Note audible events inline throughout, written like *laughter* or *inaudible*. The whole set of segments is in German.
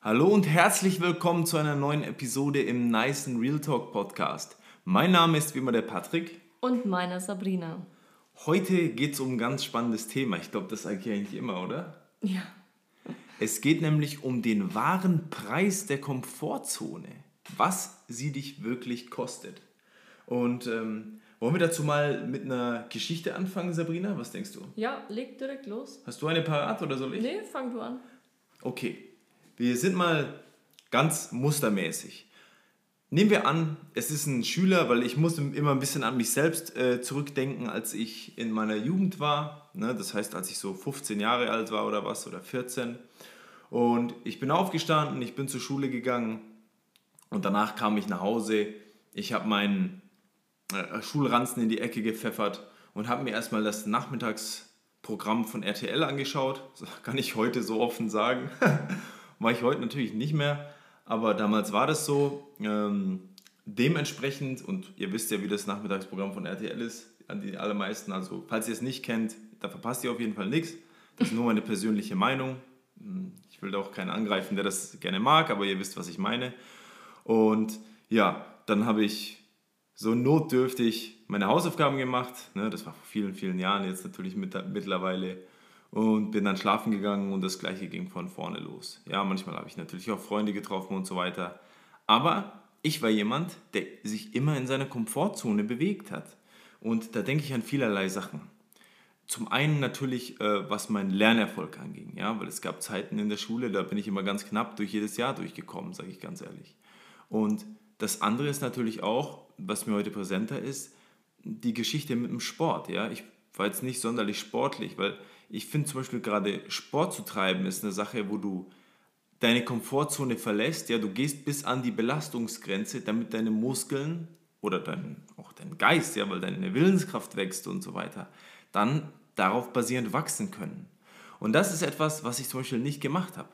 Hallo und herzlich willkommen zu einer neuen Episode im Nice Real Talk Podcast. Mein Name ist wie immer der Patrick. Und meiner Sabrina. Heute geht es um ein ganz spannendes Thema. Ich glaube, das sage ich eigentlich immer, oder? Ja. Es geht nämlich um den wahren Preis der Komfortzone. Was sie dich wirklich kostet. Und ähm, wollen wir dazu mal mit einer Geschichte anfangen, Sabrina? Was denkst du? Ja, leg direkt los. Hast du eine parat oder soll ich? Nee, fang du an. Okay, wir sind mal ganz mustermäßig. Nehmen wir an, es ist ein Schüler, weil ich muss immer ein bisschen an mich selbst äh, zurückdenken, als ich in meiner Jugend war. Ne? Das heißt, als ich so 15 Jahre alt war oder was oder 14. Und ich bin aufgestanden, ich bin zur Schule gegangen und danach kam ich nach Hause. Ich habe meinen äh, Schulranzen in die Ecke gepfeffert und habe mir erstmal das Nachmittagsprogramm von RTL angeschaut. Das *laughs* kann ich heute so offen sagen. *laughs* Mache ich heute natürlich nicht mehr, aber damals war das so. Ähm, dementsprechend, und ihr wisst ja, wie das Nachmittagsprogramm von RTL ist, an die allermeisten, also falls ihr es nicht kennt, da verpasst ihr auf jeden Fall nichts. Das ist nur meine persönliche Meinung. Hm, ich will da auch keinen angreifen, der das gerne mag, aber ihr wisst, was ich meine. Und ja, dann habe ich so notdürftig meine Hausaufgaben gemacht. Ne, das war vor vielen, vielen Jahren, jetzt natürlich mit, mittlerweile und bin dann schlafen gegangen und das gleiche ging von vorne los. Ja, manchmal habe ich natürlich auch Freunde getroffen und so weiter. Aber ich war jemand, der sich immer in seiner Komfortzone bewegt hat. Und da denke ich an vielerlei Sachen. Zum einen natürlich, äh, was meinen Lernerfolg anging, ja, weil es gab Zeiten in der Schule, da bin ich immer ganz knapp durch jedes Jahr durchgekommen, sage ich ganz ehrlich. Und das andere ist natürlich auch, was mir heute präsenter ist, die Geschichte mit dem Sport. Ja, ich war jetzt nicht sonderlich sportlich, weil ich finde zum Beispiel gerade Sport zu treiben ist eine Sache, wo du deine Komfortzone verlässt. Ja, du gehst bis an die Belastungsgrenze, damit deine Muskeln oder dein, auch dein Geist, ja, weil deine Willenskraft wächst und so weiter, dann darauf basierend wachsen können. Und das ist etwas, was ich zum Beispiel nicht gemacht habe.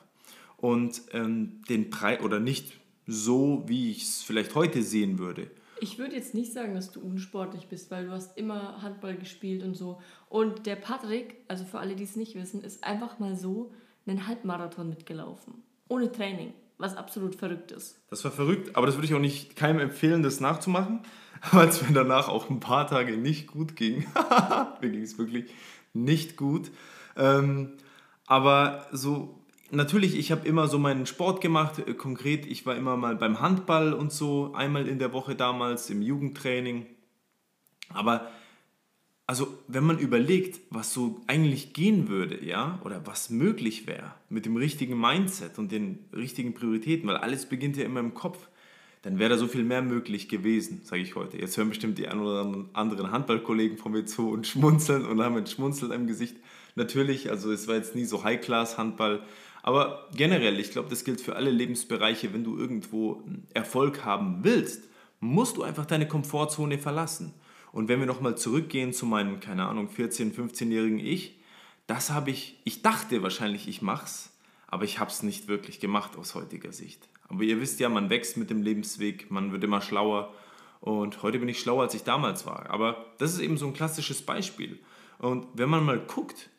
Und ähm, den Preis, oder nicht so, wie ich es vielleicht heute sehen würde. Ich würde jetzt nicht sagen, dass du unsportlich bist, weil du hast immer Handball gespielt und so. Und der Patrick, also für alle, die es nicht wissen, ist einfach mal so einen Halbmarathon mitgelaufen. Ohne Training, was absolut verrückt ist. Das war verrückt, aber das würde ich auch nicht keinem empfehlen, das nachzumachen, *laughs* weil es mir danach auch ein paar Tage nicht gut ging. *laughs* mir ging es wirklich nicht gut. Ähm, aber so natürlich, ich habe immer so meinen Sport gemacht. Äh, konkret, ich war immer mal beim Handball und so, einmal in der Woche damals im Jugendtraining. Aber also, wenn man überlegt, was so eigentlich gehen würde, ja, oder was möglich wäre mit dem richtigen Mindset und den richtigen Prioritäten, weil alles beginnt ja immer im Kopf, dann wäre da so viel mehr möglich gewesen, sage ich heute. Jetzt hören bestimmt die anderen Handballkollegen von mir zu und *laughs* schmunzeln und haben ein Schmunzeln im Gesicht. Natürlich, also es war jetzt nie so High-Class-Handball, aber generell, ich glaube, das gilt für alle Lebensbereiche, wenn du irgendwo Erfolg haben willst, musst du einfach deine Komfortzone verlassen. Und wenn wir nochmal zurückgehen zu meinem, keine Ahnung, 14-, 15-jährigen Ich, das habe ich, ich dachte wahrscheinlich, ich mach's, aber ich habe es nicht wirklich gemacht aus heutiger Sicht. Aber ihr wisst ja, man wächst mit dem Lebensweg, man wird immer schlauer und heute bin ich schlauer, als ich damals war. Aber das ist eben so ein klassisches Beispiel. Und wenn man mal guckt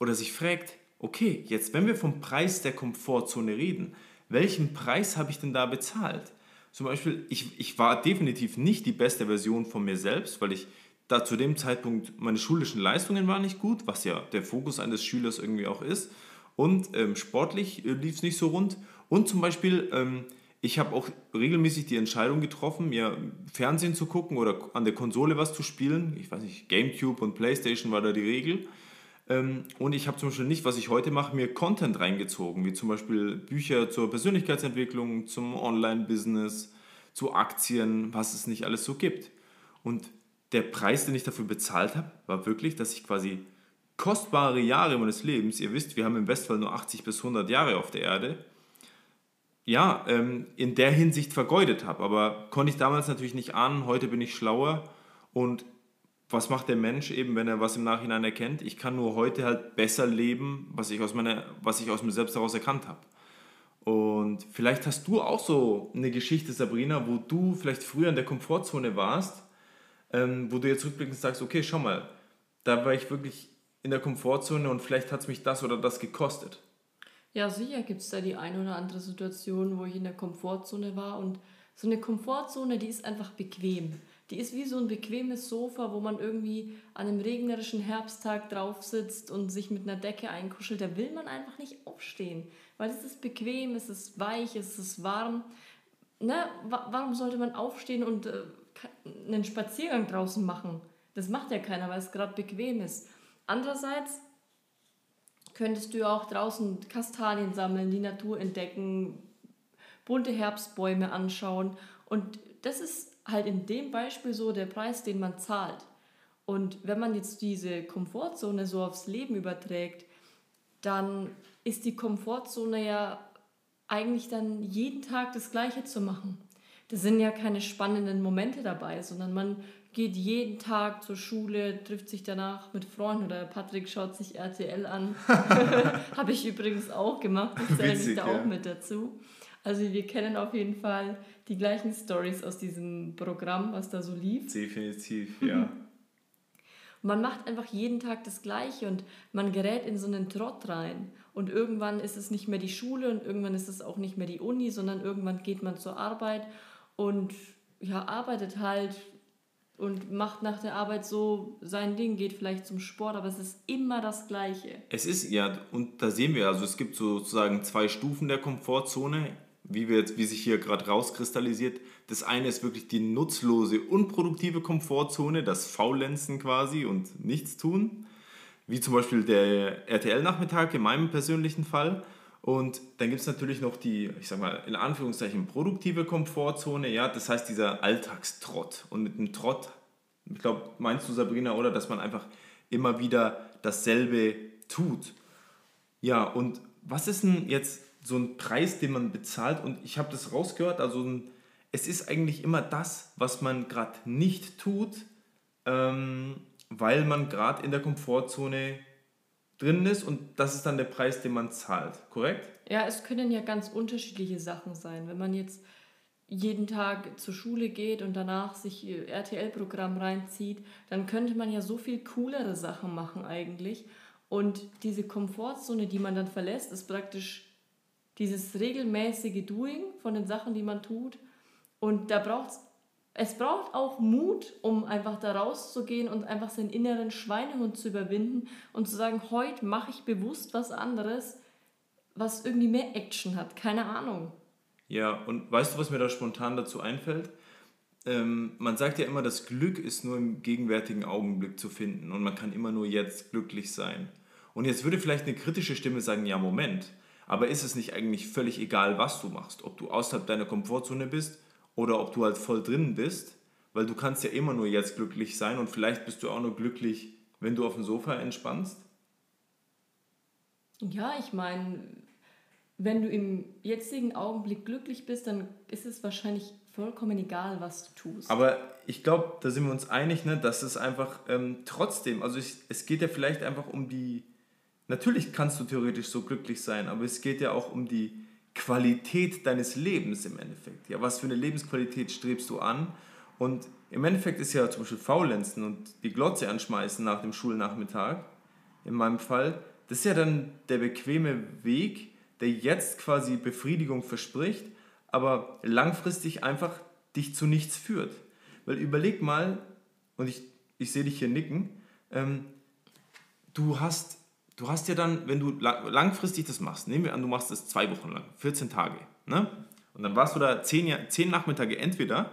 oder sich fragt, okay, jetzt wenn wir vom Preis der Komfortzone reden, welchen Preis habe ich denn da bezahlt? Zum Beispiel, ich, ich war definitiv nicht die beste Version von mir selbst, weil ich da zu dem Zeitpunkt meine schulischen Leistungen waren nicht gut, was ja der Fokus eines Schülers irgendwie auch ist. Und ähm, sportlich äh, lief es nicht so rund. Und zum Beispiel, ähm, ich habe auch regelmäßig die Entscheidung getroffen, mir Fernsehen zu gucken oder an der Konsole was zu spielen. Ich weiß nicht, GameCube und PlayStation war da die Regel. Ähm, und ich habe zum Beispiel nicht, was ich heute mache, mir Content reingezogen, wie zum Beispiel Bücher zur Persönlichkeitsentwicklung, zum Online-Business, zu Aktien, was es nicht alles so gibt. Und der Preis, den ich dafür bezahlt habe, war wirklich, dass ich quasi kostbare Jahre meines Lebens, ihr wisst, wir haben im Westfall nur 80 bis 100 Jahre auf der Erde, ja, ähm, in der Hinsicht vergeudet habe. Aber konnte ich damals natürlich nicht ahnen, heute bin ich schlauer und was macht der Mensch eben, wenn er was im Nachhinein erkennt? Ich kann nur heute halt besser leben, was ich aus, meiner, was ich aus mir selbst heraus erkannt habe. Und vielleicht hast du auch so eine Geschichte, Sabrina, wo du vielleicht früher in der Komfortzone warst, ähm, wo du jetzt rückblickend sagst, okay, schau mal, da war ich wirklich in der Komfortzone und vielleicht hat es mich das oder das gekostet. Ja, sicher gibt es da die eine oder andere Situation, wo ich in der Komfortzone war. Und so eine Komfortzone, die ist einfach bequem. Die ist wie so ein bequemes Sofa, wo man irgendwie an einem regnerischen Herbsttag drauf sitzt und sich mit einer Decke einkuschelt. Da will man einfach nicht aufstehen, weil es ist bequem, es ist weich, es ist warm. Ne? Warum sollte man aufstehen und äh, einen Spaziergang draußen machen? Das macht ja keiner, weil es gerade bequem ist. Andererseits könntest du auch draußen Kastanien sammeln, die Natur entdecken, bunte Herbstbäume anschauen. Und das ist halt in dem Beispiel so der Preis, den man zahlt. Und wenn man jetzt diese Komfortzone so aufs Leben überträgt, dann ist die Komfortzone ja eigentlich dann jeden Tag das Gleiche zu machen. Da sind ja keine spannenden Momente dabei, sondern man geht jeden Tag zur Schule, trifft sich danach mit Freunden oder Patrick schaut sich RTL an. *laughs* *laughs* Habe ich übrigens auch gemacht, ich zähle mich da ja. auch mit dazu. Also wir kennen auf jeden Fall die gleichen Stories aus diesem Programm, was da so lief. Definitiv, ja. man macht einfach jeden Tag das Gleiche und man gerät in so einen Trott rein. Und irgendwann ist es nicht mehr die Schule und irgendwann ist es auch nicht mehr die Uni, sondern irgendwann geht man zur Arbeit und ja, arbeitet halt und macht nach der Arbeit so sein Ding, geht vielleicht zum Sport, aber es ist immer das Gleiche. Es ist, ja, und da sehen wir, also es gibt sozusagen zwei Stufen der Komfortzone, wie, wir jetzt, wie sich hier gerade rauskristallisiert. Das eine ist wirklich die nutzlose, unproduktive Komfortzone, das Faulenzen quasi und nichts tun, wie zum Beispiel der RTL-Nachmittag in meinem persönlichen Fall. Und dann gibt es natürlich noch die, ich sag mal, in Anführungszeichen produktive Komfortzone, ja, das heißt dieser Alltagstrott. Und mit dem Trott, ich glaube, meinst du Sabrina, oder, dass man einfach immer wieder dasselbe tut. Ja, und was ist denn jetzt so ein Preis, den man bezahlt? Und ich habe das rausgehört, also ein, es ist eigentlich immer das, was man gerade nicht tut, ähm, weil man gerade in der Komfortzone drin ist und das ist dann der Preis, den man zahlt, korrekt? Ja, es können ja ganz unterschiedliche Sachen sein. Wenn man jetzt jeden Tag zur Schule geht und danach sich RTL-Programm reinzieht, dann könnte man ja so viel coolere Sachen machen eigentlich. Und diese Komfortzone, die man dann verlässt, ist praktisch dieses regelmäßige Doing von den Sachen, die man tut. Und da braucht es braucht auch Mut, um einfach da rauszugehen und einfach seinen inneren Schweinehund zu überwinden und zu sagen, heute mache ich bewusst was anderes, was irgendwie mehr Action hat. Keine Ahnung. Ja, und weißt du, was mir da spontan dazu einfällt? Ähm, man sagt ja immer, das Glück ist nur im gegenwärtigen Augenblick zu finden und man kann immer nur jetzt glücklich sein. Und jetzt würde vielleicht eine kritische Stimme sagen, ja, Moment, aber ist es nicht eigentlich völlig egal, was du machst? Ob du außerhalb deiner Komfortzone bist oder ob du halt voll drin bist, weil du kannst ja immer nur jetzt glücklich sein und vielleicht bist du auch nur glücklich, wenn du auf dem Sofa entspannst. Ja, ich meine, wenn du im jetzigen Augenblick glücklich bist, dann ist es wahrscheinlich vollkommen egal, was du tust. Aber ich glaube, da sind wir uns einig, ne, dass es einfach ähm, trotzdem, also ich, es geht ja vielleicht einfach um die, natürlich kannst du theoretisch so glücklich sein, aber es geht ja auch um die Qualität deines Lebens im Endeffekt. Ja, was für eine Lebensqualität strebst du an? Und im Endeffekt ist ja zum Beispiel Faulenzen und die Glotze anschmeißen nach dem Schulnachmittag, in meinem Fall, das ist ja dann der bequeme Weg, der jetzt quasi Befriedigung verspricht, aber langfristig einfach dich zu nichts führt. Weil überleg mal, und ich, ich sehe dich hier nicken, ähm, du hast du hast ja dann, wenn du langfristig das machst, nehmen wir an, du machst das zwei Wochen lang, 14 Tage, ne? Und dann warst du da zehn, zehn Nachmittage entweder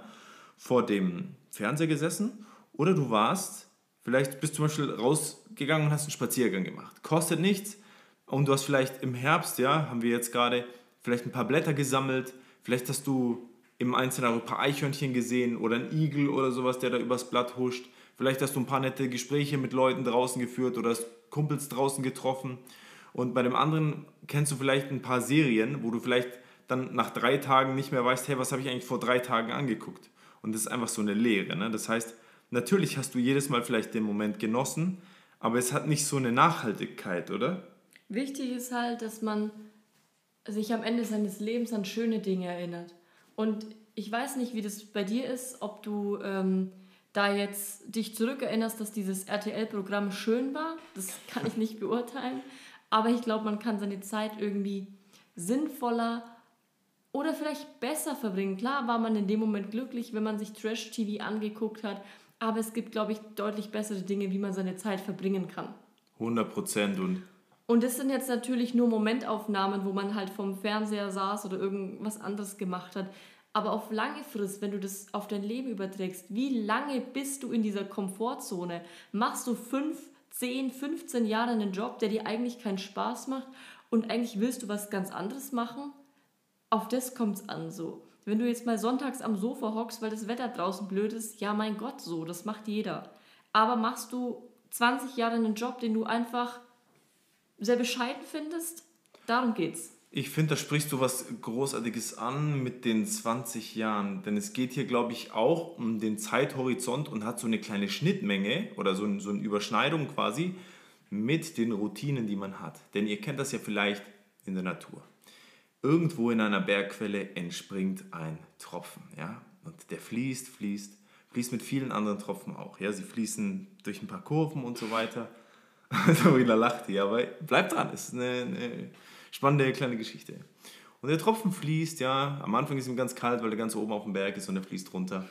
vor dem Fernseher gesessen oder du warst, vielleicht bist du zum Beispiel rausgegangen und hast einen Spaziergang gemacht. Kostet nichts und du hast vielleicht im Herbst, ja, haben wir jetzt gerade vielleicht ein paar Blätter gesammelt, vielleicht hast du im Einzelnen ein paar Eichhörnchen gesehen oder einen Igel oder sowas, der da übers Blatt huscht. Vielleicht hast du ein paar nette Gespräche mit Leuten draußen geführt oder hast Kumpels draußen getroffen. Und bei dem anderen kennst du vielleicht ein paar Serien, wo du vielleicht dann nach drei Tagen nicht mehr weißt, hey, was habe ich eigentlich vor drei Tagen angeguckt? Und das ist einfach so eine Leere. Ne? Das heißt, natürlich hast du jedes Mal vielleicht den Moment genossen, aber es hat nicht so eine Nachhaltigkeit, oder? Wichtig ist halt, dass man sich am Ende seines Lebens an schöne Dinge erinnert. Und ich weiß nicht, wie das bei dir ist, ob du ähm, da jetzt dich zurückerinnerst, dass dieses RTL-Programm schön war, das kann ich nicht beurteilen. Aber ich glaube, man kann seine Zeit irgendwie sinnvoller oder vielleicht besser verbringen. Klar war man in dem Moment glücklich, wenn man sich Trash-TV angeguckt hat, aber es gibt, glaube ich, deutlich bessere Dinge, wie man seine Zeit verbringen kann. 100 Prozent und und das sind jetzt natürlich nur Momentaufnahmen, wo man halt vom Fernseher saß oder irgendwas anderes gemacht hat. Aber auf lange Frist, wenn du das auf dein Leben überträgst, wie lange bist du in dieser Komfortzone? Machst du 5, 10, 15 Jahre einen Job, der dir eigentlich keinen Spaß macht und eigentlich willst du was ganz anderes machen? Auf das kommt es an so. Wenn du jetzt mal sonntags am Sofa hockst, weil das Wetter draußen blöd ist, ja mein Gott so, das macht jeder. Aber machst du 20 Jahre einen Job, den du einfach sehr bescheiden findest? Darum geht's. Ich finde, da sprichst du was Großartiges an mit den 20 Jahren. Denn es geht hier, glaube ich, auch um den Zeithorizont und hat so eine kleine Schnittmenge oder so, so eine Überschneidung quasi mit den Routinen, die man hat. Denn ihr kennt das ja vielleicht in der Natur. Irgendwo in einer Bergquelle entspringt ein Tropfen. Ja? Und der fließt, fließt, fließt mit vielen anderen Tropfen auch. Ja? Sie fließen durch ein paar Kurven und so weiter. Sabrina lachte, ja, aber bleibt dran, ist eine, eine, spannende kleine Geschichte. Und der Tropfen fließt, ja, am Anfang ist ihm ganz kalt, weil er ganz oben auf dem Berg ist und er fließt runter.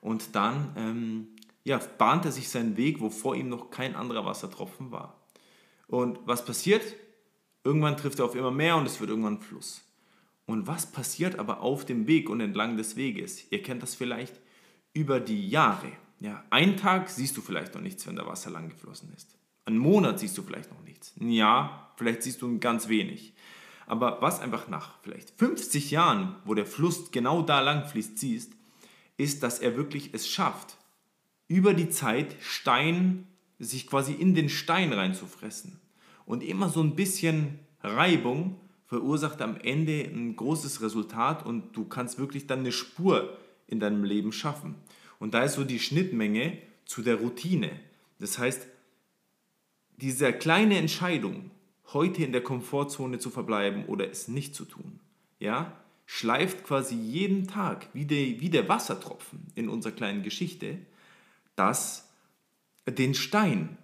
Und dann, ähm, ja, bahnt er sich seinen Weg, wo vor ihm noch kein anderer Wassertropfen war. Und was passiert? Irgendwann trifft er auf immer mehr und es wird irgendwann Fluss. Und was passiert aber auf dem Weg und entlang des Weges? Ihr kennt das vielleicht über die Jahre. Ja, einen Tag siehst du vielleicht noch nichts, wenn da Wasser lang geflossen ist. Einen Monat siehst du vielleicht noch nichts. Ein Jahr, vielleicht siehst du ganz wenig. Aber was einfach nach vielleicht 50 Jahren, wo der Fluss genau da lang fließt, siehst, ist, dass er wirklich es schafft, über die Zeit Stein, sich quasi in den Stein reinzufressen. Und immer so ein bisschen Reibung verursacht am Ende ein großes Resultat und du kannst wirklich dann eine Spur in deinem Leben schaffen. Und da ist so die Schnittmenge zu der Routine. Das heißt, diese kleine Entscheidung, heute in der Komfortzone zu verbleiben oder es nicht zu tun, ja, schleift quasi jeden Tag wie der, wie der Wassertropfen in unserer kleinen Geschichte, das den Stein,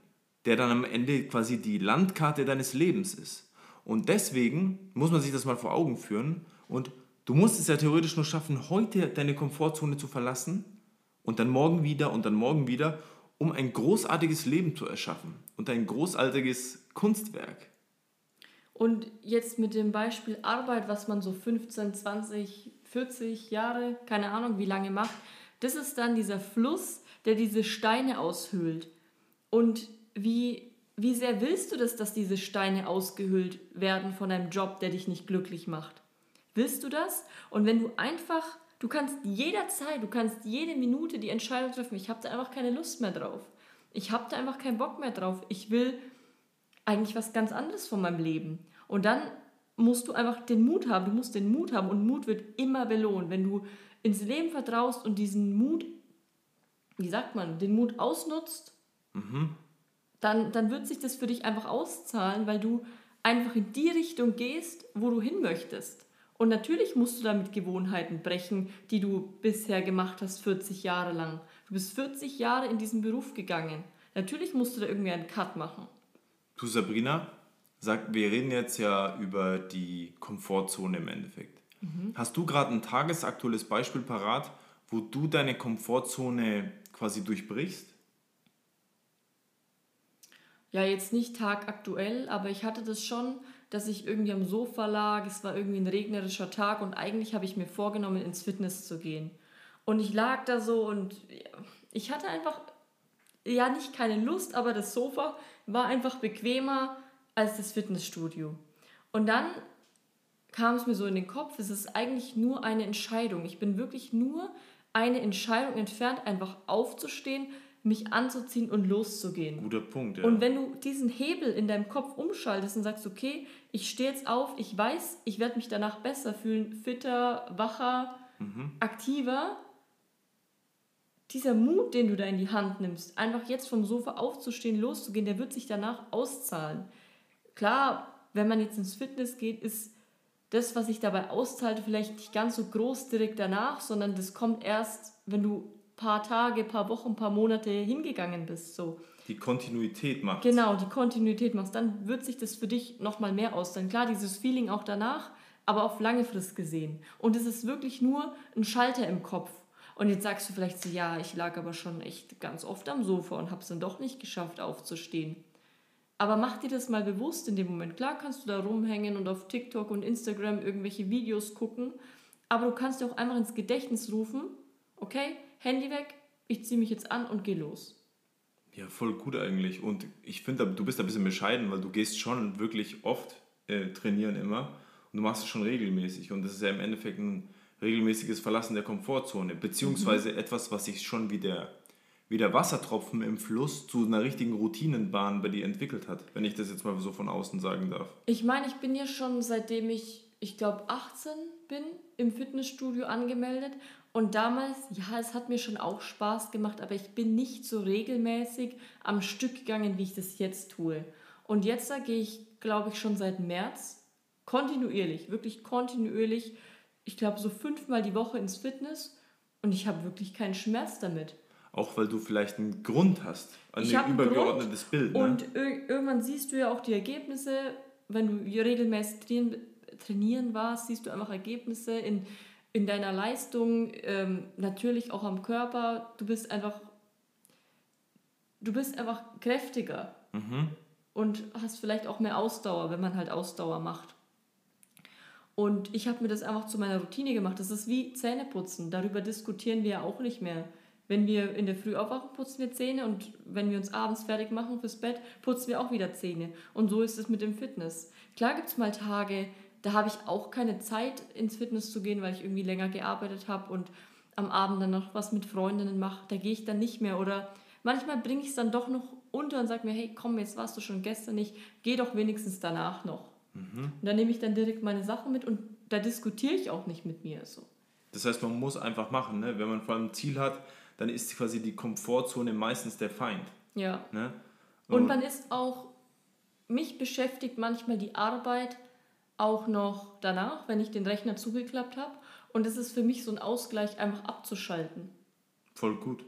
der dann am Ende quasi die Landkarte deines Lebens ist. Und deswegen muss man sich das mal vor Augen führen und du musst es ja theoretisch nur schaffen, heute deine Komfortzone zu verlassen und dann morgen wieder und dann morgen wieder um ein großartiges Leben zu erschaffen und ein großartiges Kunstwerk. Und jetzt mit dem Beispiel Arbeit, was man so 15, 20, 40 Jahre, keine Ahnung wie lange macht, das ist dann dieser Fluss, der diese Steine aushöhlt. Und wie, wie sehr willst du das, dass diese Steine ausgehöhlt werden von einem Job, der dich nicht glücklich macht? Willst du das? Und wenn du einfach Du kannst jederzeit, du kannst jede Minute die Entscheidung treffen, ich habe da einfach keine Lust mehr drauf. Ich habe da einfach keinen Bock mehr drauf. Ich will eigentlich was ganz anderes von meinem Leben. Und dann musst du einfach den Mut haben. Du musst den Mut haben und Mut wird immer belohnt. Wenn du ins Leben vertraust und diesen Mut, wie sagt man, den Mut ausnutzt, mhm. dann, dann wird sich das für dich einfach auszahlen, weil du einfach in die Richtung gehst, wo du hin möchtest. Und natürlich musst du damit Gewohnheiten brechen, die du bisher gemacht hast, 40 Jahre lang. Du bist 40 Jahre in diesen Beruf gegangen. Natürlich musst du da irgendwie einen Cut machen. Du, Sabrina, sag, wir reden jetzt ja über die Komfortzone im Endeffekt. Mhm. Hast du gerade ein tagesaktuelles Beispiel parat, wo du deine Komfortzone quasi durchbrichst? Ja, jetzt nicht tagaktuell, aber ich hatte das schon, dass ich irgendwie am Sofa lag, es war irgendwie ein regnerischer Tag und eigentlich habe ich mir vorgenommen, ins Fitness zu gehen. Und ich lag da so und ich hatte einfach, ja nicht keine Lust, aber das Sofa war einfach bequemer als das Fitnessstudio. Und dann kam es mir so in den Kopf, es ist eigentlich nur eine Entscheidung. Ich bin wirklich nur eine Entscheidung entfernt, einfach aufzustehen, mich anzuziehen und loszugehen. Guter Punkt, ja. Und wenn du diesen Hebel in deinem Kopf umschaltest und sagst, okay, ich stehe jetzt auf, ich weiß, ich werde mich danach besser fühlen, fitter, wacher, mhm. aktiver, dieser Mut, den du da in die Hand nimmst, einfach jetzt vom Sofa aufzustehen, loszugehen, der wird sich danach auszahlen. Klar, wenn man jetzt ins Fitness geht, ist das, was sich dabei auszahlt, vielleicht nicht ganz so groß direkt danach, sondern das kommt erst, wenn du paar Tage, paar Wochen, paar Monate hingegangen bist. So. Die Kontinuität machst. Genau, die Kontinuität machst. Dann wird sich das für dich nochmal mehr auszahlen. Klar, dieses Feeling auch danach aber auf lange Frist gesehen. Und es ist wirklich nur ein Schalter im Kopf. Und jetzt sagst du vielleicht so, ja, ich lag aber schon echt ganz oft am Sofa und habe es dann doch nicht geschafft, aufzustehen. Aber mach dir das mal bewusst in dem Moment. Klar kannst du da rumhängen und auf TikTok und Instagram irgendwelche Videos gucken, aber du kannst dir auch einfach ins Gedächtnis rufen, okay, Handy weg, ich ziehe mich jetzt an und geh los. Ja, voll gut eigentlich. Und ich finde, du bist ein bisschen bescheiden, weil du gehst schon wirklich oft äh, trainieren immer und du machst es schon regelmäßig. Und das ist ja im Endeffekt ein regelmäßiges Verlassen der Komfortzone, beziehungsweise mhm. etwas, was sich schon wie der, wie der Wassertropfen im Fluss zu einer richtigen Routinenbahn bei dir entwickelt hat, wenn ich das jetzt mal so von außen sagen darf. Ich meine, ich bin ja schon seitdem ich, ich glaube, 18 bin, im Fitnessstudio angemeldet und damals, ja, es hat mir schon auch Spaß gemacht, aber ich bin nicht so regelmäßig am Stück gegangen, wie ich das jetzt tue. Und jetzt gehe ich, glaube ich, schon seit März kontinuierlich, wirklich kontinuierlich ich glaube, so fünfmal die Woche ins Fitness und ich habe wirklich keinen Schmerz damit. Auch weil du vielleicht einen Grund hast, ein übergeordnetes Bild. Ne? Und irgendwann siehst du ja auch die Ergebnisse, wenn du regelmäßig trainieren, trainieren warst, siehst du einfach Ergebnisse in, in deiner Leistung, ähm, natürlich auch am Körper. Du bist einfach, du bist einfach kräftiger mhm. und hast vielleicht auch mehr Ausdauer, wenn man halt Ausdauer macht. Und ich habe mir das einfach zu meiner Routine gemacht. Das ist wie Zähneputzen. Darüber diskutieren wir ja auch nicht mehr. Wenn wir in der Früh aufwachen, putzen wir Zähne und wenn wir uns abends fertig machen fürs Bett, putzen wir auch wieder Zähne. Und so ist es mit dem Fitness. Klar gibt es mal Tage, da habe ich auch keine Zeit ins Fitness zu gehen, weil ich irgendwie länger gearbeitet habe und am Abend dann noch was mit Freundinnen mache. Da gehe ich dann nicht mehr. Oder manchmal bringe ich es dann doch noch unter und sage mir, hey, komm, jetzt warst du schon gestern nicht, geh doch wenigstens danach noch. Mhm. Und dann nehme ich dann direkt meine Sachen mit und da diskutiere ich auch nicht mit mir so. Das heißt, man muss einfach machen, ne? wenn man vor allem ein Ziel hat, dann ist quasi die Komfortzone meistens der Feind. Ja. Ne? Und, und man ist auch, mich beschäftigt manchmal die Arbeit auch noch danach, wenn ich den Rechner zugeklappt habe. Und es ist für mich so ein Ausgleich, einfach abzuschalten. Voll gut.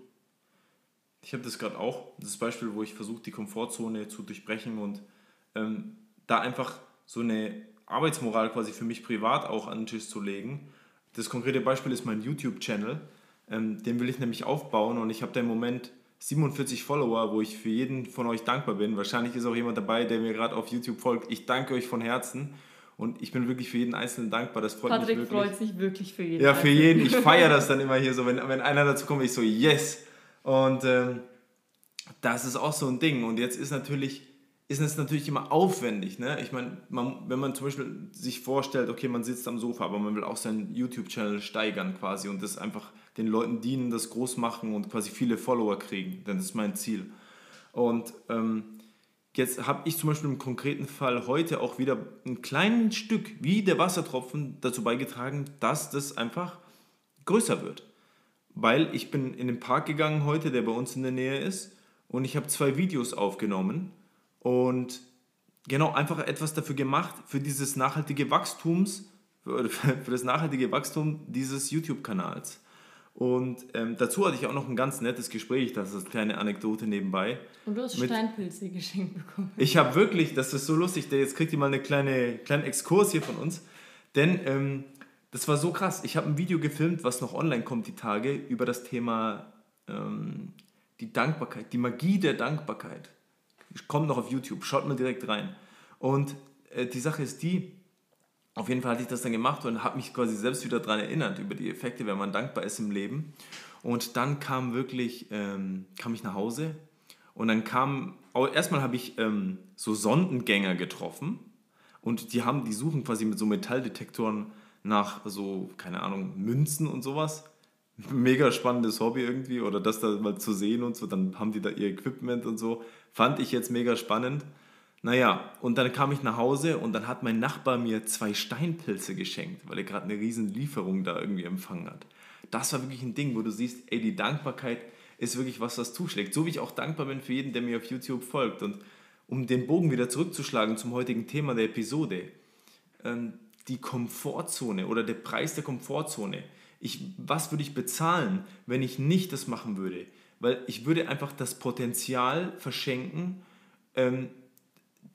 Ich habe das gerade auch, das Beispiel, wo ich versuche, die Komfortzone zu durchbrechen und ähm, da einfach so eine Arbeitsmoral quasi für mich privat auch an den Tisch zu legen. Das konkrete Beispiel ist mein YouTube-Channel. Ähm, den will ich nämlich aufbauen und ich habe da im Moment 47 Follower, wo ich für jeden von euch dankbar bin. Wahrscheinlich ist auch jemand dabei, der mir gerade auf YouTube folgt. Ich danke euch von Herzen und ich bin wirklich für jeden Einzelnen dankbar. Das freut Patrick mich wirklich. freut sich wirklich für jeden. Ja, für jeden. Ich feiere das dann *laughs* immer hier so, wenn, wenn einer dazu kommt, ich so, yes. Und ähm, das ist auch so ein Ding. Und jetzt ist natürlich ist es natürlich immer aufwendig. Ne? Ich meine, wenn man zum Beispiel sich vorstellt, okay, man sitzt am Sofa, aber man will auch seinen YouTube-Channel steigern quasi und das einfach den Leuten dienen, das groß machen und quasi viele Follower kriegen, denn das ist mein Ziel. Und ähm, jetzt habe ich zum Beispiel im konkreten Fall heute auch wieder ein kleines Stück, wie der Wassertropfen, dazu beigetragen, dass das einfach größer wird. Weil ich bin in den Park gegangen heute, der bei uns in der Nähe ist, und ich habe zwei Videos aufgenommen und genau einfach etwas dafür gemacht, für dieses nachhaltige Wachstums, für, für das nachhaltige Wachstum dieses YouTube-Kanals. Und ähm, dazu hatte ich auch noch ein ganz nettes Gespräch, das ist eine kleine Anekdote nebenbei. Und du hast mit, Steinpilze geschenkt bekommen. *laughs* Ich habe wirklich, das ist so lustig, jetzt kriegt ihr mal einen kleine, kleinen Exkurs hier von uns. Denn ähm, das war so krass. Ich habe ein Video gefilmt, was noch online kommt die Tage, über das Thema ähm, die Dankbarkeit, die Magie der Dankbarkeit. Kommt noch auf YouTube, schaut mal direkt rein. Und äh, die Sache ist die, auf jeden Fall hatte ich das dann gemacht und habe mich quasi selbst wieder daran erinnert, über die Effekte, wenn man dankbar ist im Leben. Und dann kam wirklich, ähm, kam ich nach Hause und dann kam, erstmal habe ich ähm, so Sondengänger getroffen und die haben, die suchen quasi mit so Metalldetektoren nach so, keine Ahnung, Münzen und sowas. Mega spannendes Hobby irgendwie oder das da mal zu sehen und so, dann haben die da ihr Equipment und so. Fand ich jetzt mega spannend. Naja, und dann kam ich nach Hause und dann hat mein Nachbar mir zwei Steinpilze geschenkt, weil er gerade eine riesen Lieferung da irgendwie empfangen hat. Das war wirklich ein Ding, wo du siehst, ey, die Dankbarkeit ist wirklich was, was zuschlägt. So wie ich auch dankbar bin für jeden, der mir auf YouTube folgt. Und um den Bogen wieder zurückzuschlagen zum heutigen Thema der Episode, ähm, die Komfortzone oder der Preis der Komfortzone. Ich, was würde ich bezahlen, wenn ich nicht das machen würde? weil ich würde einfach das Potenzial verschenken, ähm,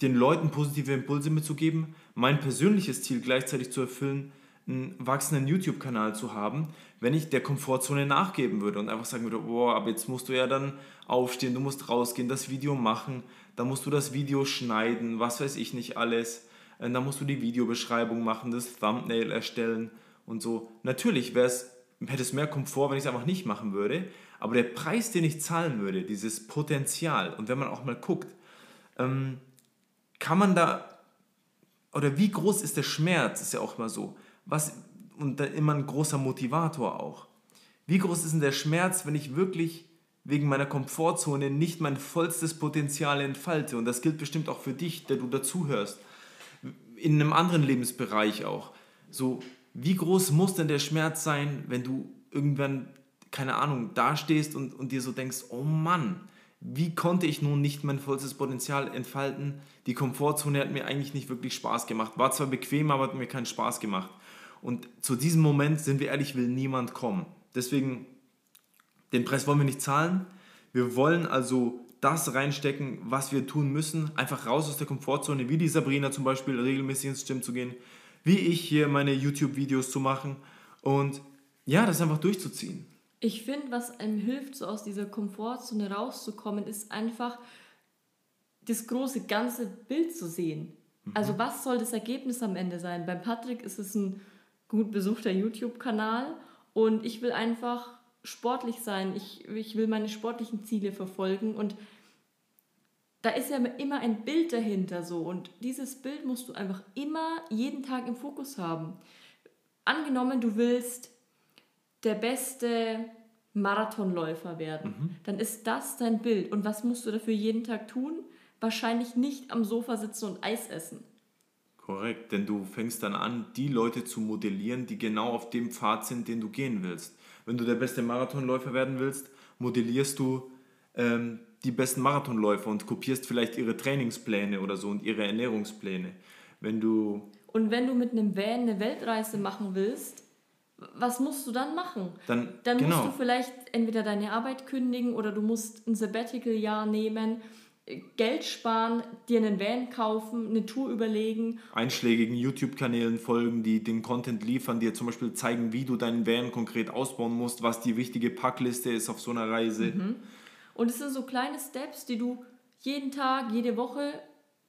den Leuten positive Impulse mitzugeben, mein persönliches Ziel gleichzeitig zu erfüllen, einen wachsenden YouTube-Kanal zu haben, wenn ich der Komfortzone nachgeben würde und einfach sagen würde, boah, aber jetzt musst du ja dann aufstehen, du musst rausgehen, das Video machen, dann musst du das Video schneiden, was weiß ich nicht alles, äh, dann musst du die Videobeschreibung machen, das Thumbnail erstellen und so. Natürlich hätte es mehr Komfort, wenn ich es einfach nicht machen würde, aber der Preis, den ich zahlen würde, dieses Potenzial, und wenn man auch mal guckt, ähm, kann man da, oder wie groß ist der Schmerz, ist ja auch immer so, was, und immer ein großer Motivator auch. Wie groß ist denn der Schmerz, wenn ich wirklich wegen meiner Komfortzone nicht mein vollstes Potenzial entfalte? Und das gilt bestimmt auch für dich, der du dazuhörst. In einem anderen Lebensbereich auch. So, wie groß muss denn der Schmerz sein, wenn du irgendwann, keine Ahnung, dastehst und, und dir so denkst, oh Mann, wie konnte ich nun nicht mein vollstes Potenzial entfalten? Die Komfortzone hat mir eigentlich nicht wirklich Spaß gemacht. War zwar bequem, aber hat mir keinen Spaß gemacht. Und zu diesem Moment, sind wir ehrlich, will niemand kommen. Deswegen, den Preis wollen wir nicht zahlen. Wir wollen also das reinstecken, was wir tun müssen. Einfach raus aus der Komfortzone, wie die Sabrina zum Beispiel, regelmäßig ins Gym zu gehen. Wie ich hier meine YouTube-Videos zu machen. Und ja, das einfach durchzuziehen. Ich finde, was einem hilft, so aus dieser Komfortzone rauszukommen, ist einfach das große ganze Bild zu sehen. Mhm. Also was soll das Ergebnis am Ende sein? Beim Patrick ist es ein gut besuchter YouTube-Kanal und ich will einfach sportlich sein. Ich, ich will meine sportlichen Ziele verfolgen und da ist ja immer ein Bild dahinter so und dieses Bild musst du einfach immer jeden Tag im Fokus haben. Angenommen, du willst der beste Marathonläufer werden, mhm. dann ist das dein Bild. Und was musst du dafür jeden Tag tun? Wahrscheinlich nicht am Sofa sitzen und Eis essen. Korrekt, denn du fängst dann an, die Leute zu modellieren, die genau auf dem Pfad sind, den du gehen willst. Wenn du der beste Marathonläufer werden willst, modellierst du ähm, die besten Marathonläufer und kopierst vielleicht ihre Trainingspläne oder so und ihre Ernährungspläne. Wenn du und wenn du mit einem Van eine Weltreise machen willst, was musst du dann machen? Dann, dann genau. musst du vielleicht entweder deine Arbeit kündigen oder du musst ein Sabbatical-Jahr nehmen Geld sparen, dir einen Van kaufen, eine Tour überlegen. Einschlägigen YouTube-Kanälen folgen, die den Content liefern, dir zum Beispiel zeigen, wie du deinen Van konkret ausbauen musst, was die wichtige Packliste ist auf so einer Reise. Mhm. Und es sind so kleine Steps, die du jeden Tag, jede Woche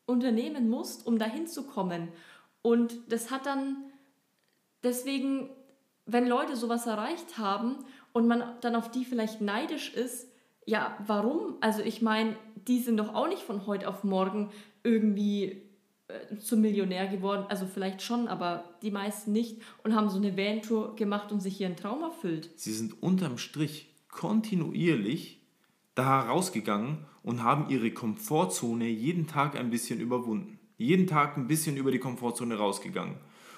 unternehmen musst, um dahin zu kommen. Und das hat dann deswegen, wenn Leute sowas erreicht haben und man dann auf die vielleicht neidisch ist, ja, warum? Also ich meine, die sind doch auch nicht von heute auf morgen irgendwie äh, zum Millionär geworden. Also vielleicht schon, aber die meisten nicht und haben so eine Van-Tour gemacht und sich ihren Traum erfüllt. Sie sind unterm Strich kontinuierlich da rausgegangen und haben ihre Komfortzone jeden Tag ein bisschen überwunden. Jeden Tag ein bisschen über die Komfortzone rausgegangen,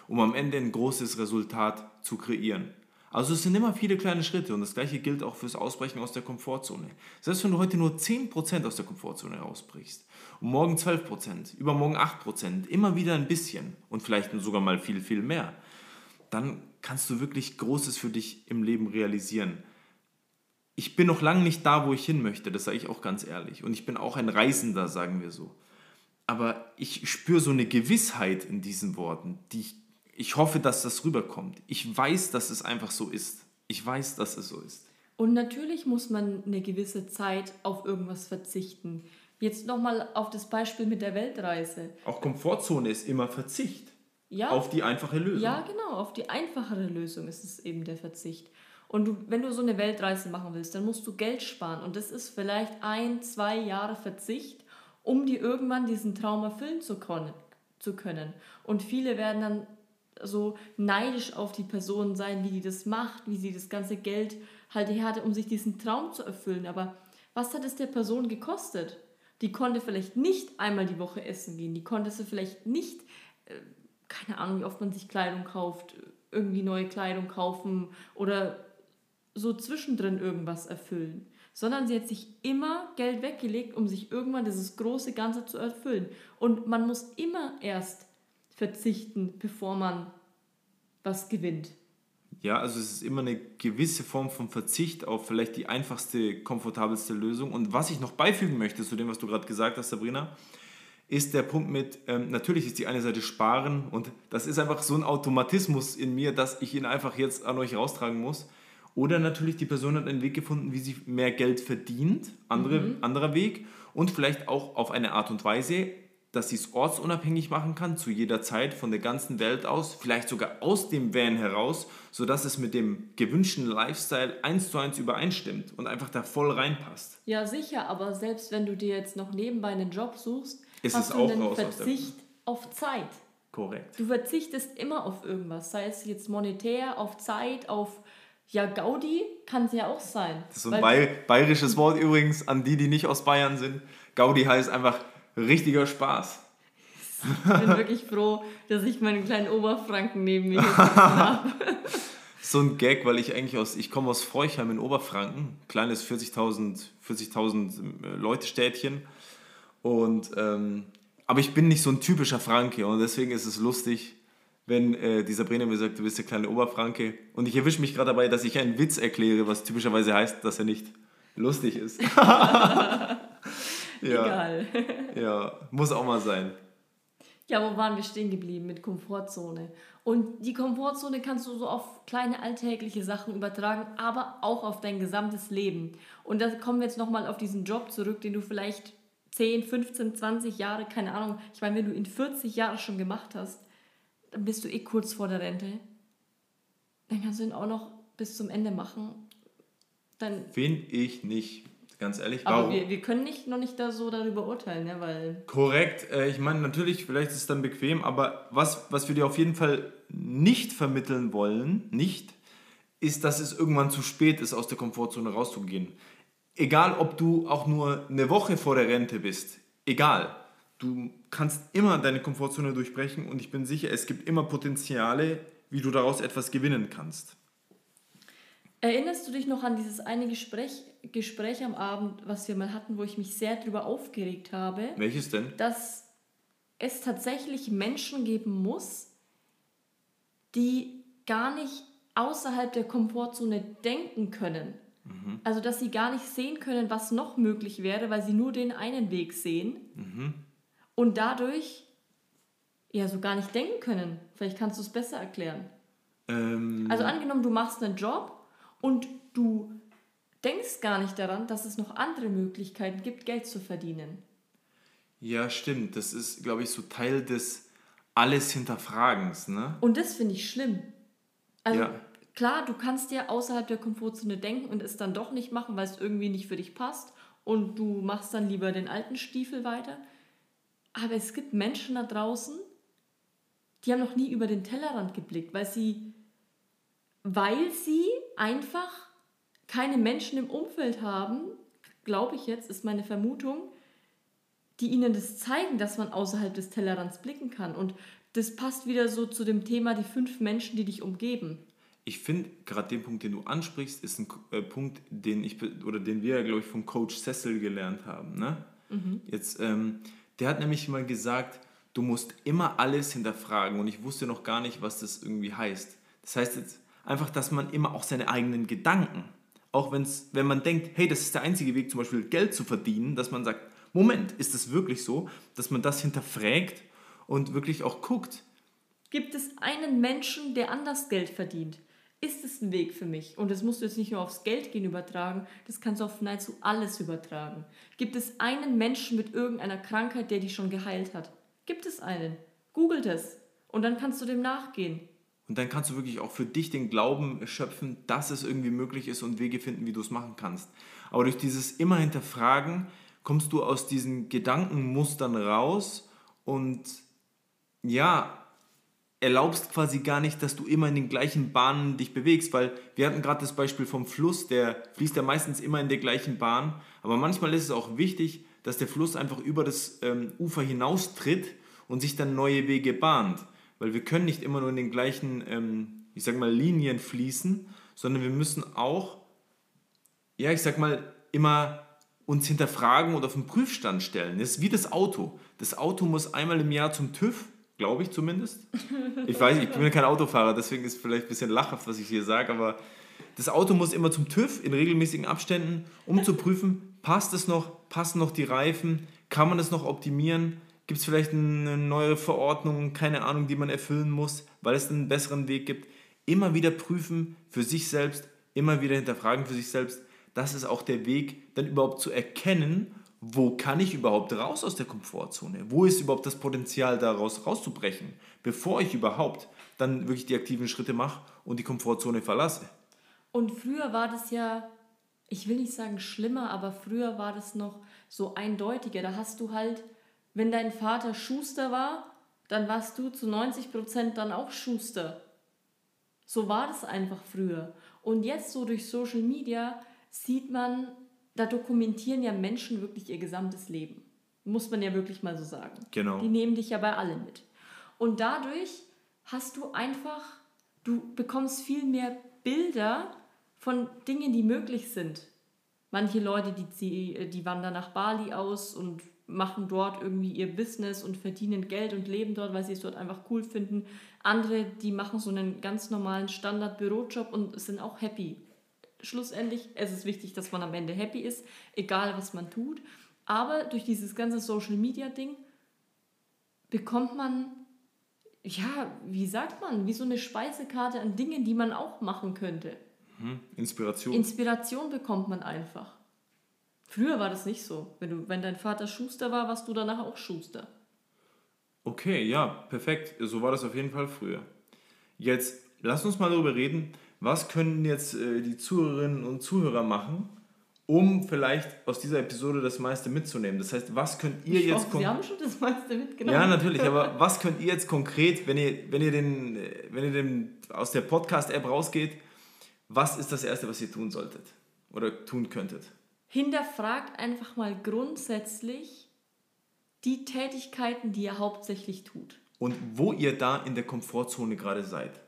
um am Ende ein großes Resultat zu kreieren. Also es sind immer viele kleine Schritte und das gleiche gilt auch fürs Ausbrechen aus der Komfortzone. Selbst wenn du heute nur 10% aus der Komfortzone rausbrichst und morgen 12%, übermorgen 8%, immer wieder ein bisschen und vielleicht sogar mal viel, viel mehr, dann kannst du wirklich Großes für dich im Leben realisieren. Ich bin noch lange nicht da, wo ich hin möchte, das sage ich auch ganz ehrlich. Und ich bin auch ein Reisender, sagen wir so. Aber ich spüre so eine Gewissheit in diesen Worten, die ich ich hoffe, dass das rüberkommt. Ich weiß, dass es einfach so ist. Ich weiß, dass es so ist. Und natürlich muss man eine gewisse Zeit auf irgendwas verzichten. Jetzt nochmal auf das Beispiel mit der Weltreise. Auch Komfortzone ist immer Verzicht. Ja. Auf die einfache Lösung. Ja, genau. Auf die einfachere Lösung ist es eben der Verzicht. Und du, wenn du so eine Weltreise machen willst, dann musst du Geld sparen. Und das ist vielleicht ein, zwei Jahre Verzicht, um dir irgendwann diesen Traum erfüllen zu können. Und viele werden dann so neidisch auf die Person sein, wie die das macht, wie sie das ganze Geld halt her hatte, um sich diesen Traum zu erfüllen. Aber was hat es der Person gekostet? Die konnte vielleicht nicht einmal die Woche essen gehen, die konnte sie vielleicht nicht, äh, keine Ahnung, wie oft man sich Kleidung kauft, irgendwie neue Kleidung kaufen oder so zwischendrin irgendwas erfüllen, sondern sie hat sich immer Geld weggelegt, um sich irgendwann dieses große Ganze zu erfüllen. Und man muss immer erst verzichten, bevor man was gewinnt. Ja, also es ist immer eine gewisse Form von Verzicht auf vielleicht die einfachste, komfortabelste Lösung. Und was ich noch beifügen möchte zu dem, was du gerade gesagt hast, Sabrina, ist der Punkt mit, ähm, natürlich ist die eine Seite sparen und das ist einfach so ein Automatismus in mir, dass ich ihn einfach jetzt an euch raustragen muss. Oder natürlich die Person hat einen Weg gefunden, wie sie mehr Geld verdient, andere, mhm. anderer Weg und vielleicht auch auf eine Art und Weise, dass sie es ortsunabhängig machen kann, zu jeder Zeit von der ganzen Welt aus, vielleicht sogar aus dem Van heraus, sodass es mit dem gewünschten Lifestyle eins zu eins übereinstimmt und einfach da voll reinpasst. Ja, sicher, aber selbst wenn du dir jetzt noch nebenbei einen Job suchst, ist hast es du auch einen Verzicht auf Zeit. Korrekt. Du verzichtest immer auf irgendwas, sei es jetzt monetär, auf Zeit, auf ja, Gaudi kann es ja auch sein. Das ist so ein bayerisches Wort übrigens an die, die nicht aus Bayern sind. Gaudi heißt einfach richtiger Spaß. Ich bin wirklich froh, dass ich meinen kleinen Oberfranken neben mir *laughs* habe. so ein Gag, weil ich eigentlich aus, ich komme aus Freuchheim in Oberfranken, kleines 40.000 40 Leute Städtchen. Und, ähm, aber ich bin nicht so ein typischer Franke und deswegen ist es lustig, wenn äh, die Sabrina mir sagt, du bist der kleine Oberfranke. Und ich erwische mich gerade dabei, dass ich einen Witz erkläre, was typischerweise heißt, dass er nicht lustig ist. *laughs* Ja. Egal. ja, muss auch mal sein. Ja, wo waren wir stehen geblieben mit Komfortzone? Und die Komfortzone kannst du so auf kleine alltägliche Sachen übertragen, aber auch auf dein gesamtes Leben. Und da kommen wir jetzt nochmal auf diesen Job zurück, den du vielleicht 10, 15, 20 Jahre, keine Ahnung, ich meine, wenn du ihn 40 Jahre schon gemacht hast, dann bist du eh kurz vor der Rente. Dann kannst du ihn auch noch bis zum Ende machen. Dann Finde ich nicht ganz ehrlich. Aber warum? Wir, wir können nicht, noch nicht da so darüber urteilen, ja, weil... Korrekt. Äh, ich meine, natürlich, vielleicht ist es dann bequem, aber was, was wir dir auf jeden Fall nicht vermitteln wollen, nicht, ist, dass es irgendwann zu spät ist, aus der Komfortzone rauszugehen. Egal, ob du auch nur eine Woche vor der Rente bist, egal. Du kannst immer deine Komfortzone durchbrechen und ich bin sicher, es gibt immer Potenziale, wie du daraus etwas gewinnen kannst. Erinnerst du dich noch an dieses eine Gespräch, Gespräch am Abend, was wir mal hatten, wo ich mich sehr darüber aufgeregt habe? Welches denn? Dass es tatsächlich Menschen geben muss, die gar nicht außerhalb der Komfortzone denken können. Mhm. Also, dass sie gar nicht sehen können, was noch möglich wäre, weil sie nur den einen Weg sehen. Mhm. Und dadurch ja so gar nicht denken können. Vielleicht kannst du es besser erklären. Ähm. Also angenommen, du machst einen Job und du denkst gar nicht daran, dass es noch andere Möglichkeiten gibt, Geld zu verdienen. Ja, stimmt. Das ist, glaube ich, so Teil des alles Hinterfragens. Ne? Und das finde ich schlimm. Also ja. klar, du kannst dir außerhalb der Komfortzone denken und es dann doch nicht machen, weil es irgendwie nicht für dich passt und du machst dann lieber den alten Stiefel weiter. Aber es gibt Menschen da draußen, die haben noch nie über den Tellerrand geblickt, weil sie, weil sie einfach keine Menschen im Umfeld haben, glaube ich jetzt, ist meine Vermutung, die ihnen das zeigen, dass man außerhalb des Tellerrands blicken kann. Und das passt wieder so zu dem Thema die fünf Menschen, die dich umgeben. Ich finde, gerade den Punkt, den du ansprichst, ist ein äh, Punkt, den ich oder den wir, glaube ich, vom Coach Cecil gelernt haben. Ne? Mhm. Jetzt, ähm, der hat nämlich mal gesagt, du musst immer alles hinterfragen und ich wusste noch gar nicht, was das irgendwie heißt. Das heißt jetzt, einfach, dass man immer auch seine eigenen Gedanken, auch wenn's, wenn man denkt, hey, das ist der einzige Weg, zum Beispiel Geld zu verdienen, dass man sagt, Moment, ist das wirklich so, dass man das hinterfragt und wirklich auch guckt. Gibt es einen Menschen, der anders Geld verdient? Ist es ein Weg für mich? Und das musst du jetzt nicht nur aufs Geld gehen übertragen, das kannst du auf nahezu alles übertragen. Gibt es einen Menschen mit irgendeiner Krankheit, der dich schon geheilt hat? Gibt es einen? Googelt es und dann kannst du dem nachgehen. Und dann kannst du wirklich auch für dich den Glauben schöpfen, dass es irgendwie möglich ist und Wege finden, wie du es machen kannst. Aber durch dieses immer hinterfragen kommst du aus diesen Gedankenmustern raus und ja, erlaubst quasi gar nicht, dass du immer in den gleichen Bahnen dich bewegst, weil wir hatten gerade das Beispiel vom Fluss, der fließt ja meistens immer in der gleichen Bahn, aber manchmal ist es auch wichtig, dass der Fluss einfach über das ähm, Ufer hinaustritt und sich dann neue Wege bahnt weil wir können nicht immer nur in den gleichen, ähm, ich sag mal, Linien fließen, sondern wir müssen auch, ja, ich sag mal, immer uns hinterfragen und auf den Prüfstand stellen. Das ist wie das Auto. Das Auto muss einmal im Jahr zum TÜV, glaube ich zumindest. *laughs* Ich weiß, ich bin kein Autofahrer, deswegen ist es vielleicht ein bisschen lachhaft, was ich hier sage, aber das Auto muss immer zum TÜV in regelmäßigen Abständen, um zu prüfen, passt es noch, passen noch die Reifen, kann man es noch optimieren, Gibt es vielleicht eine neue Verordnung, keine Ahnung, die man erfüllen muss, weil es einen besseren Weg gibt? Immer wieder prüfen für sich selbst, immer wieder hinterfragen für sich selbst. Das ist auch der Weg, dann überhaupt zu erkennen, wo kann ich überhaupt raus aus der Komfortzone? Wo ist überhaupt das Potenzial, daraus rauszubrechen, bevor ich überhaupt dann wirklich die aktiven Schritte mache und die Komfortzone verlasse? Und früher war das ja, ich will nicht sagen schlimmer, aber früher war das noch so eindeutiger. Da hast du halt, wenn dein Vater Schuster war, dann warst du zu 90 Prozent dann auch Schuster. So war das einfach früher. Und jetzt so durch Social Media sieht man, da dokumentieren ja Menschen wirklich ihr gesamtes Leben. Muss man ja wirklich mal so sagen. Genau. Die nehmen dich ja bei allem mit. Und dadurch hast du einfach, du bekommst viel mehr Bilder von Dingen, die möglich sind. Manche Leute, die, die wandern nach Bali aus und machen dort irgendwie ihr Business und verdienen Geld und leben dort, weil sie es dort einfach cool finden. Andere, die machen so einen ganz normalen Standard-Bürojob und sind auch happy. Schlussendlich, es ist wichtig, dass man am Ende happy ist, egal was man tut. Aber durch dieses ganze Social-Media-Ding bekommt man, ja, wie sagt man, wie so eine Speisekarte an Dingen, die man auch machen könnte. Hm, Inspiration. Inspiration bekommt man einfach. Früher war das nicht so. Wenn, du, wenn dein Vater Schuster war, warst du danach auch Schuster. Okay, ja, perfekt. So war das auf jeden Fall früher. Jetzt lass uns mal darüber reden, was können jetzt äh, die Zuhörerinnen und Zuhörer machen, um vielleicht aus dieser Episode das meiste mitzunehmen. Das heißt, was könnt ihr ich jetzt... Hoffe, Sie haben schon das meiste mitgenommen. Ja, natürlich, aber *laughs* was könnt ihr jetzt konkret, wenn ihr, wenn ihr, den, wenn ihr den, aus der Podcast-App rausgeht, was ist das Erste, was ihr tun solltet oder tun könntet? Hinterfragt einfach mal grundsätzlich die Tätigkeiten, die ihr hauptsächlich tut. Und wo ihr da in der Komfortzone gerade seid.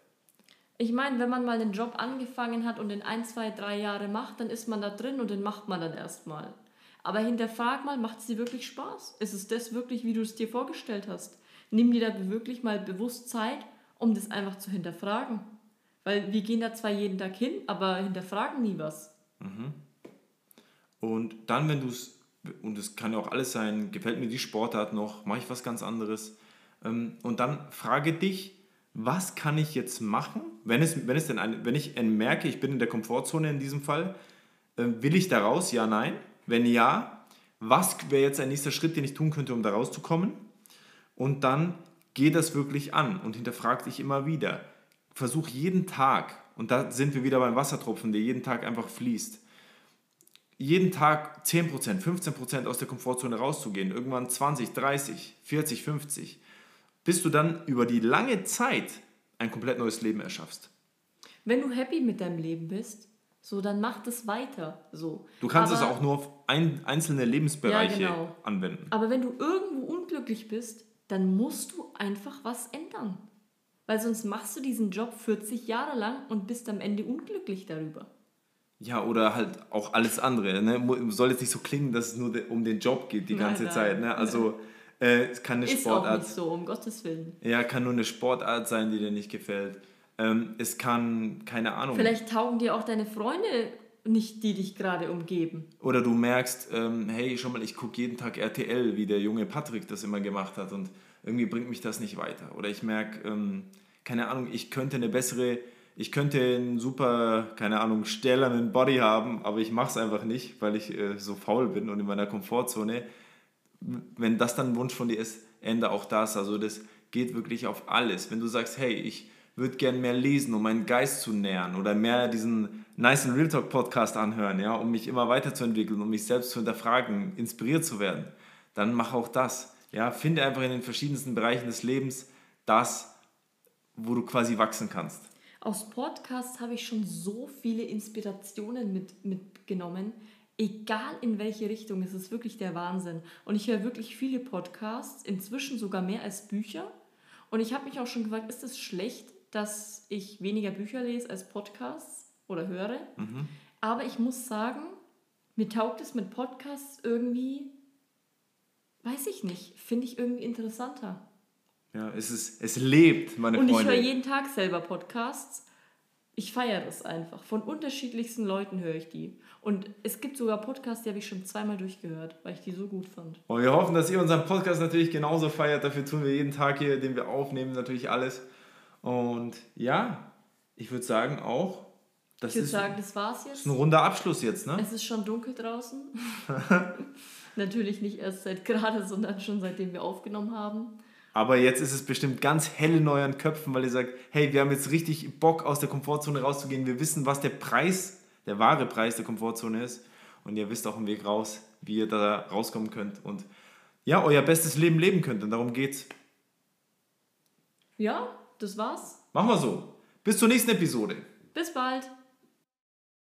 Ich meine, wenn man mal einen Job angefangen hat und in ein, zwei, drei Jahre macht, dann ist man da drin und den macht man dann erstmal. Aber hinterfrag mal, macht es dir wirklich Spaß? Ist es das wirklich, wie du es dir vorgestellt hast? Nimm dir da wirklich mal bewusst Zeit, um das einfach zu hinterfragen. Weil wir gehen da zwar jeden Tag hin, aber hinterfragen nie was. Mhm. Und dann, wenn du es, und es kann ja auch alles sein, gefällt mir die Sportart noch, mache ich was ganz anderes. Ähm, und dann frage dich, was kann ich jetzt machen, wenn, es, wenn, es denn ein, wenn ich merke, ich bin in der Komfortzone in diesem Fall, äh, will ich da raus? Ja, nein. Wenn ja, was wäre jetzt ein nächster Schritt, den ich tun könnte, um da rauszukommen? Und dann geh das wirklich an und hinterfrag dich immer wieder. Versuch jeden Tag, und da sind wir wieder beim Wassertropfen, der jeden Tag einfach fließt, jeden Tag 10%, 15% aus der Komfortzone rauszugehen, irgendwann 20, 30, 40, 50 bis du dann über die lange Zeit ein komplett neues Leben erschaffst. Wenn du happy mit deinem Leben bist, so dann mach das weiter. So. Du kannst Aber, es auch nur auf ein, einzelne Lebensbereiche ja, genau. anwenden. Aber wenn du irgendwo unglücklich bist, dann musst du einfach was ändern. Weil sonst machst du diesen Job 40 Jahre lang und bist am Ende unglücklich darüber. Ja, oder halt auch alles andere. Ne? Soll jetzt nicht so klingen, dass es nur um den Job geht die ganze nein, Zeit. Ne? Also nein. Äh, es kann eine ist Sportart. Auch nicht so, um Gottes Willen. Ja, kann nur eine Sportart sein, die dir nicht gefällt. Ähm, es kann, keine Ahnung. Vielleicht taugen dir auch deine Freunde nicht, die dich gerade umgeben. Oder du merkst, ähm, hey, schon mal, ich gucke jeden Tag RTL, wie der junge Patrick das immer gemacht hat und irgendwie bringt mich das nicht weiter. Oder ich merke, ähm, keine Ahnung, ich könnte eine bessere, ich könnte einen super, keine Ahnung, stählernen Body haben, aber ich mache es einfach nicht, weil ich äh, so faul bin und in meiner Komfortzone wenn das dann ein Wunsch von dir ist, ändere auch das. Also das geht wirklich auf alles. Wenn du sagst, hey, ich würde gern mehr lesen, um meinen Geist zu nähern oder mehr diesen nice Real Talk Podcast anhören, ja, um mich immer weiterzuentwickeln, um mich selbst zu hinterfragen, inspiriert zu werden, dann mach auch das. Ja, finde einfach in den verschiedensten Bereichen des Lebens das, wo du quasi wachsen kannst. Aus Podcasts habe ich schon so viele Inspirationen mit, mitgenommen egal in welche Richtung, es ist wirklich der Wahnsinn. Und ich höre wirklich viele Podcasts, inzwischen sogar mehr als Bücher. Und ich habe mich auch schon gefragt, ist es schlecht, dass ich weniger Bücher lese als Podcasts oder höre? Mhm. Aber ich muss sagen, mir taugt es mit Podcasts irgendwie, weiß ich nicht, finde ich irgendwie interessanter. Ja, es, ist, es lebt, meine Und Freunde. Und ich höre jeden Tag selber Podcasts Ich feiere das einfach. Von unterschiedlichsten Leuten höre ich die. Und es gibt sogar Podcasts, die habe ich schon zweimal durchgehört, weil ich die so gut fand. Und wir hoffen, dass ihr unseren Podcast natürlich genauso feiert. Dafür tun wir jeden Tag hier, den wir aufnehmen, natürlich alles. Und ja, ich würde sagen auch, das ich würde ist, sagen, das war's jetzt. ist ein runder Abschluss jetzt, ne? Es ist schon dunkel draußen. *laughs* Natürlich nicht erst seit gerade, sondern schon seitdem wir aufgenommen haben. Aber jetzt ist es bestimmt ganz hell in euren Köpfen, weil ihr sagt, hey, wir haben jetzt richtig Bock aus der Komfortzone rauszugehen. Wir wissen, was der Preis, der wahre Preis der Komfortzone ist. Und ihr wisst auch einen Weg raus, wie ihr da rauskommen könnt und ja, euer bestes Leben leben könnt. Und darum geht's. Ja, das war's. Machen wir so. Bis zur nächsten Episode. Bis bald.